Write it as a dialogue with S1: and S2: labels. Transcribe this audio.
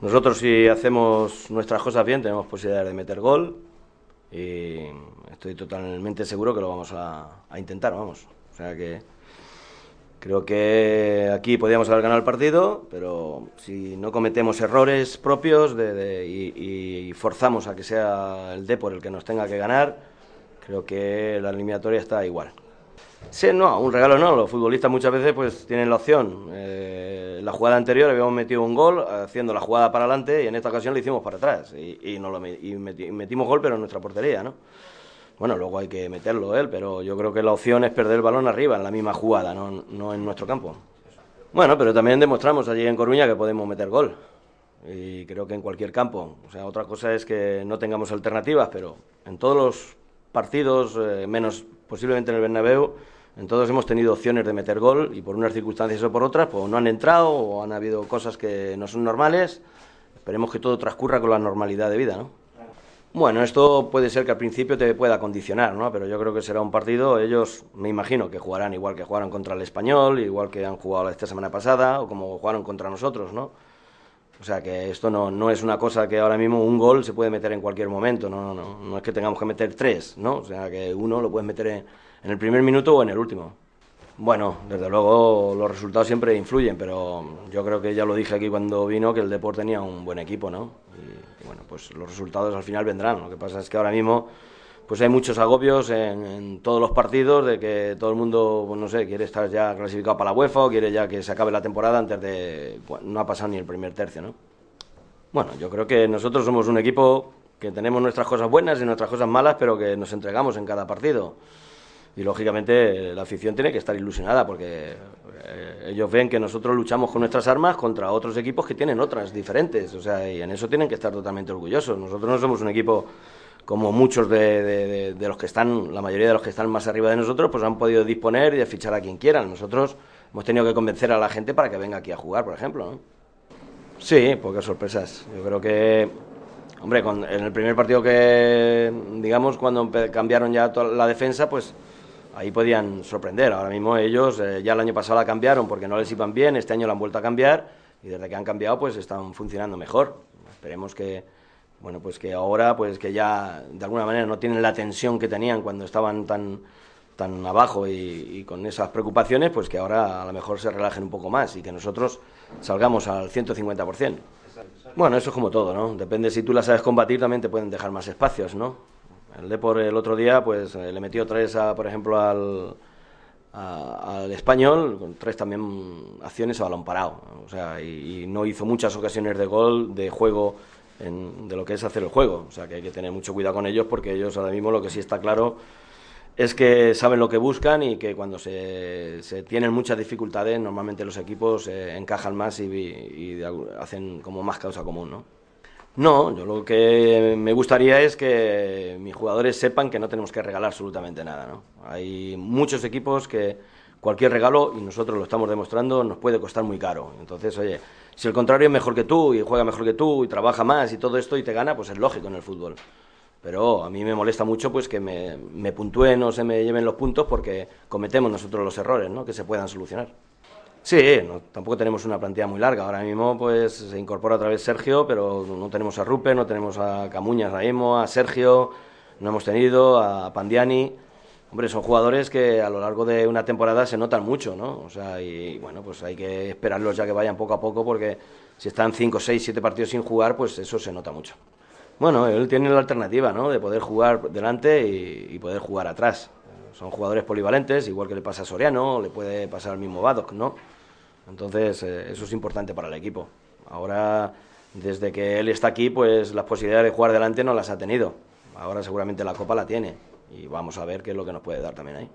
S1: Nosotros si hacemos nuestras cosas bien tenemos posibilidades de meter gol y estoy totalmente seguro que lo vamos a, intentar, vamos. O sea que creo que aquí podíamos haber ganado el partido, pero si no cometemos errores propios y, forzamos a que sea el Depor el que nos tenga que ganar, creo que la eliminatoria está igual. Sí, no, un regalo no. Los futbolistas muchas veces pues tienen la opción. Eh, la jugada anterior habíamos metido un gol haciendo la jugada para adelante y en esta ocasión lo hicimos para atrás y, no lo, metimos gol pero en nuestra portería, ¿no? Bueno, luego hay que meterlo él, pero yo creo que la opción es perder el balón arriba en la misma jugada, no, no en nuestro campo. Bueno, pero también demostramos allí en Coruña que podemos meter gol y creo que en cualquier campo. O sea, otra cosa es que no tengamos alternativas, pero en todos los partidos, eh, menos posiblemente en el Bernabéu, en todos hemos tenido opciones de meter gol y por unas circunstancias o por otras, pues no han entrado o han habido cosas que no son normales. Esperemos que todo transcurra con la normalidad de vida, ¿no? Bueno, esto puede ser que al principio te pueda condicionar, ¿no? Pero yo creo que será un partido, ellos me imagino que jugarán igual que jugaron contra el Español, igual que han jugado esta semana pasada o como jugaron contra nosotros, ¿no? O sea que esto no, no es una cosa que ahora mismo un gol se puede meter en cualquier momento, no, no, no es que tengamos que meter tres, ¿no? O sea que uno lo puedes meter en, el primer minuto o en el último. Bueno, desde luego los resultados siempre influyen, pero yo creo que ya lo dije aquí cuando vino que el deporte tenía un buen equipo, ¿no? y bueno, pues los resultados al final vendrán. Lo que pasa es que ahora mismo pues hay muchos agobios en, todos los partidos de que todo el mundo, pues no sé, quiere estar ya clasificado para la UEFA o quiere ya que se acabe la temporada antes de... no ha pasado ni el primer tercio, ¿no? Bueno, yo creo que nosotros somos un equipo que tenemos nuestras cosas buenas y nuestras cosas malas, pero que nos entregamos en cada partido. Y lógicamente la afición tiene que estar ilusionada porque eh, ellos ven que nosotros luchamos con nuestras armas contra otros equipos que tienen otras diferentes. O sea, y en eso tienen que estar totalmente orgullosos. Nosotros no somos un equipo como muchos de, los que están, la mayoría de los que están más arriba de nosotros, pues han podido disponer y de fichar a quien quieran. Nosotros hemos tenido que convencer a la gente para que venga aquí a jugar, por ejemplo. ¿no? Sí, pocas sorpresas. Yo creo que, hombre, en el primer partido que, digamos, cuando cambiaron ya toda la defensa, pues ahí podían sorprender. Ahora mismo ellos eh, ya el año pasado la cambiaron porque no les iban bien, este año la han vuelto a cambiar y desde que han cambiado pues están funcionando mejor. Esperemos que bueno, pues que ahora, pues que ya de alguna manera no tienen la tensión que tenían cuando estaban tan, tan abajo y, con esas preocupaciones, pues que ahora a lo mejor se relajen un poco más y que nosotros salgamos al 150%. Bueno, eso es como todo, ¿no? Depende si tú la sabes combatir, también te pueden dejar más espacios, ¿no? El Depor el otro día, pues eh, le metió tres, a, por ejemplo, al, al español, con tres también acciones a balón parado. O sea, y no hizo muchas ocasiones de gol, de juego de lo que es hacer el juego. O sea que hay que tener mucho cuidado con ellos porque ellos ahora mismo lo que sí está claro es que saben lo que buscan y que cuando se, tienen muchas dificultades normalmente los equipos eh, encajan más y, hacen como más causa común, ¿no? No, yo lo que me gustaría es que mis jugadores sepan que no tenemos que regalar absolutamente nada, ¿no? Hay muchos equipos que cualquier regalo, y nosotros lo estamos demostrando, nos puede costar muy caro. Entonces, oye, si el contrario es mejor que tú y juega mejor que tú y trabaja más y todo esto y te gana, pues es lógico en el fútbol. Pero a mí me molesta mucho pues que me, me puntúen o se me lleven los puntos porque cometemos nosotros los errores, ¿no? Que se puedan solucionar. Sí, tampoco tenemos una plantilla muy larga. Ahora mismo pues se incorpora otra vez Sergio, pero no tenemos a Rupe, no tenemos a Camuñas ahora a Sergio, no hemos tenido, a Pandiani. Hombre, son jugadores que a lo largo de una temporada se notan mucho, ¿no? O sea, y bueno, pues hay que esperarlos ya que vayan poco a poco porque si están 5, 6, 7 partidos sin jugar, pues eso se nota mucho. Bueno, él tiene la alternativa, ¿no? De poder jugar delante y, poder jugar atrás. Son jugadores polivalentes, igual que le pasa a Soriano, le puede pasar al mismo Badok, ¿no? Entonces, eh, eso es importante para el equipo. Ahora, desde que él está aquí, pues las posibilidades de jugar delante no las ha tenido. Ahora seguramente la Copa la tiene y vamos a ver qué es lo que nos puede dar también ahí.